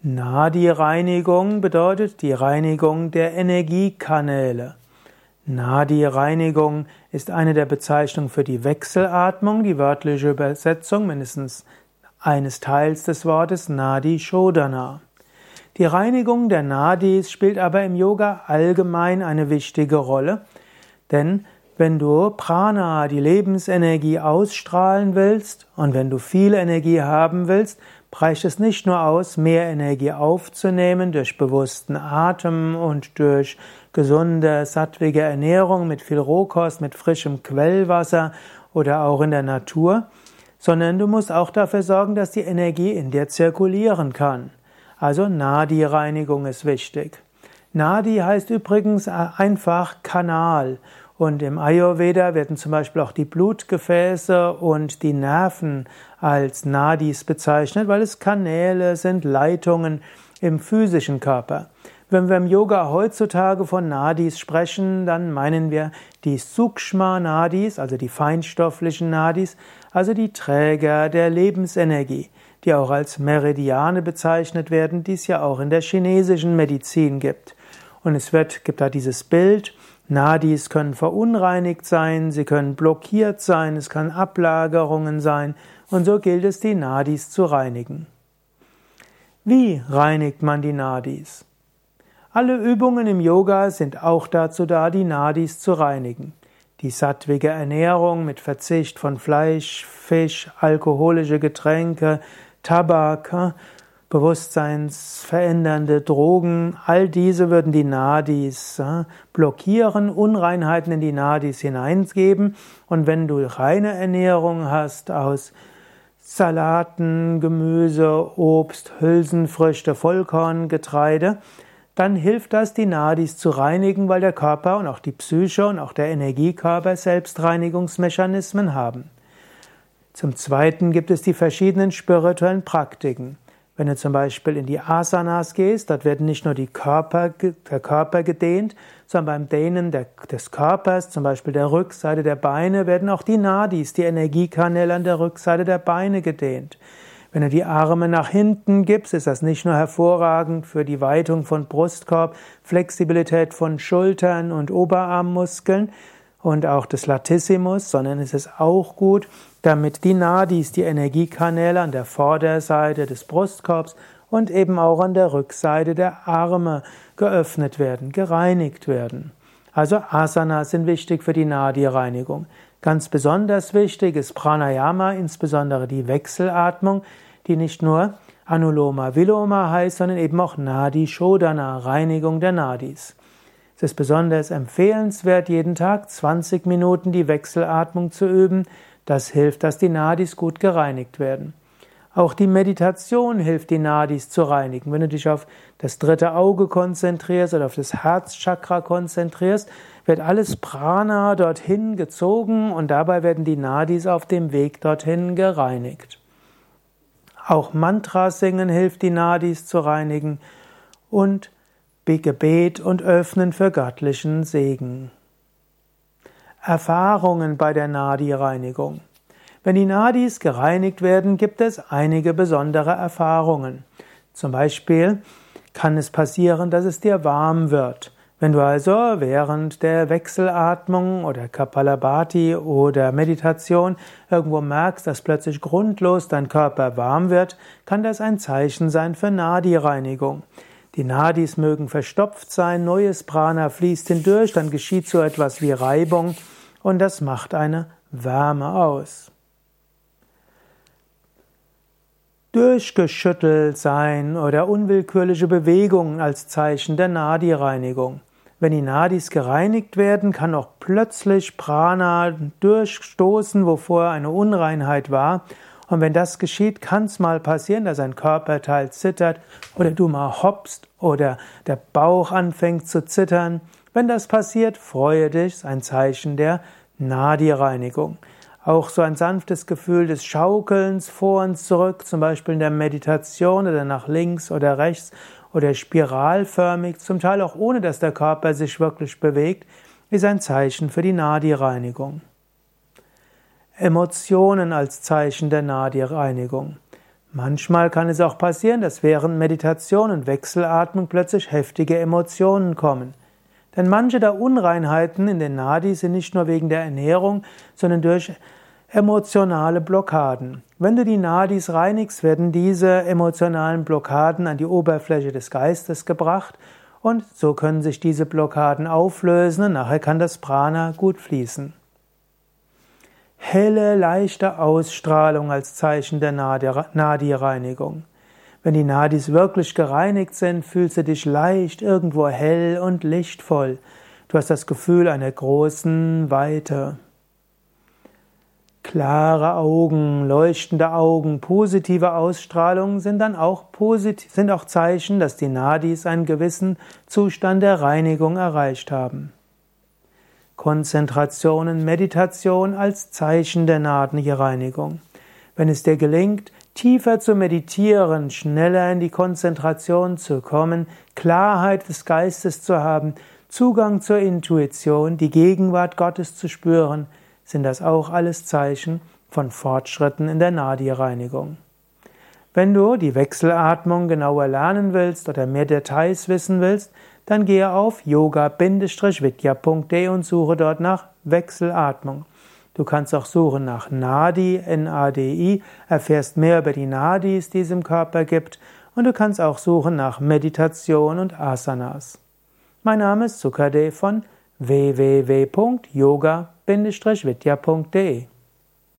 Nadi-Reinigung bedeutet die Reinigung der Energiekanäle. Nadi-Reinigung ist eine der Bezeichnungen für die Wechselatmung, die wörtliche Übersetzung mindestens eines Teils des Wortes Nadi Shodana. Die Reinigung der Nadis spielt aber im Yoga allgemein eine wichtige Rolle, denn wenn du Prana, die Lebensenergie, ausstrahlen willst und wenn du viel Energie haben willst, reicht es nicht nur aus, mehr Energie aufzunehmen durch bewussten Atem und durch gesunde, sattwige Ernährung mit viel Rohkost, mit frischem Quellwasser oder auch in der Natur, sondern du musst auch dafür sorgen, dass die Energie in dir zirkulieren kann. Also Nadi-Reinigung ist wichtig. Nadi heißt übrigens einfach Kanal und im Ayurveda werden zum Beispiel auch die Blutgefäße und die Nerven als Nadis bezeichnet, weil es Kanäle sind, Leitungen im physischen Körper. Wenn wir im Yoga heutzutage von Nadis sprechen, dann meinen wir die Sukshma Nadis, also die feinstofflichen Nadis, also die Träger der Lebensenergie, die auch als Meridiane bezeichnet werden, die es ja auch in der chinesischen Medizin gibt. Und es wird, gibt da dieses Bild, Nadis können verunreinigt sein, sie können blockiert sein, es kann Ablagerungen sein und so gilt es, die Nadis zu reinigen. Wie reinigt man die Nadis? Alle Übungen im Yoga sind auch dazu da, die Nadis zu reinigen. Die sattwige Ernährung mit Verzicht von Fleisch, Fisch, alkoholische Getränke, Tabak, bewusstseinsverändernde Drogen, all diese würden die Nadis äh, blockieren, Unreinheiten in die Nadis hineingeben. Und wenn du reine Ernährung hast aus Salaten, Gemüse, Obst, Hülsenfrüchte, Vollkorngetreide, dann hilft das, die Nadis zu reinigen, weil der Körper und auch die Psyche und auch der Energiekörper Selbstreinigungsmechanismen haben. Zum Zweiten gibt es die verschiedenen spirituellen Praktiken. Wenn du zum Beispiel in die Asanas gehst, dort werden nicht nur die Körper, der Körper gedehnt, sondern beim Dehnen der, des Körpers, zum Beispiel der Rückseite der Beine, werden auch die Nadis, die Energiekanäle an der Rückseite der Beine gedehnt. Wenn du die Arme nach hinten gibst, ist das nicht nur hervorragend für die Weitung von Brustkorb, Flexibilität von Schultern und Oberarmmuskeln, und auch des Latissimus, sondern es ist auch gut, damit die Nadis, die Energiekanäle an der Vorderseite des Brustkorbs und eben auch an der Rückseite der Arme geöffnet werden, gereinigt werden. Also Asanas sind wichtig für die Nadi-Reinigung. Ganz besonders wichtig ist Pranayama, insbesondere die Wechselatmung, die nicht nur Anuloma Viloma heißt, sondern eben auch Nadi Shodana, Reinigung der Nadis. Es ist besonders empfehlenswert, jeden Tag 20 Minuten die Wechselatmung zu üben. Das hilft, dass die Nadis gut gereinigt werden. Auch die Meditation hilft, die Nadis zu reinigen. Wenn du dich auf das dritte Auge konzentrierst oder auf das Herzchakra konzentrierst, wird alles Prana dorthin gezogen und dabei werden die Nadis auf dem Weg dorthin gereinigt. Auch Mantra singen hilft, die Nadis zu reinigen und Gebet und Öffnen für göttlichen Segen. Erfahrungen bei der Nadi-Reinigung. Wenn die Nadis gereinigt werden, gibt es einige besondere Erfahrungen. Zum Beispiel kann es passieren, dass es dir warm wird. Wenn du also während der Wechselatmung oder Kapalabhati oder Meditation irgendwo merkst, dass plötzlich grundlos dein Körper warm wird, kann das ein Zeichen sein für Nadi-Reinigung. Die Nadis mögen verstopft sein, neues Prana fließt hindurch, dann geschieht so etwas wie Reibung und das macht eine Wärme aus. Durchgeschüttelt sein oder unwillkürliche Bewegungen als Zeichen der Nadi-Reinigung. Wenn die Nadis gereinigt werden, kann auch plötzlich Prana durchstoßen, wovor eine Unreinheit war und wenn das geschieht, kann es mal passieren, dass ein Körperteil zittert oder du mal hoppst oder der Bauch anfängt zu zittern. Wenn das passiert, freue dich, ist ein Zeichen der Nadi-Reinigung. Auch so ein sanftes Gefühl des Schaukelns vor und zurück, zum Beispiel in der Meditation oder nach links oder rechts oder spiralförmig, zum Teil auch ohne dass der Körper sich wirklich bewegt, ist ein Zeichen für die Nadi-Reinigung. Emotionen als Zeichen der Nadi-Reinigung. Manchmal kann es auch passieren, dass während Meditation und Wechselatmung plötzlich heftige Emotionen kommen. Denn manche der Unreinheiten in den Nadi sind nicht nur wegen der Ernährung, sondern durch emotionale Blockaden. Wenn du die Nadis reinigst, werden diese emotionalen Blockaden an die Oberfläche des Geistes gebracht und so können sich diese Blockaden auflösen und nachher kann das Prana gut fließen helle, leichte Ausstrahlung als Zeichen der Nadi-Reinigung. Wenn die Nadis wirklich gereinigt sind, fühlst du dich leicht, irgendwo hell und lichtvoll. Du hast das Gefühl einer großen Weite. Klare Augen, leuchtende Augen, positive Ausstrahlung sind dann auch positiv, sind auch Zeichen, dass die Nadis einen gewissen Zustand der Reinigung erreicht haben. Konzentration und Meditation als Zeichen der Nadenreinigung. Wenn es dir gelingt, tiefer zu meditieren, schneller in die Konzentration zu kommen, Klarheit des Geistes zu haben, Zugang zur Intuition, die Gegenwart Gottes zu spüren, sind das auch alles Zeichen von Fortschritten in der Nadi-Reinigung. Wenn du die Wechselatmung genauer lernen willst oder mehr Details wissen willst, dann gehe auf yoga-vidya.de und suche dort nach Wechselatmung. Du kannst auch suchen nach Nadi, N-A-D-I, erfährst mehr über die Nadis, die es im Körper gibt, und du kannst auch suchen nach Meditation und Asanas. Mein Name ist Sukade von www.yoga-vidya.de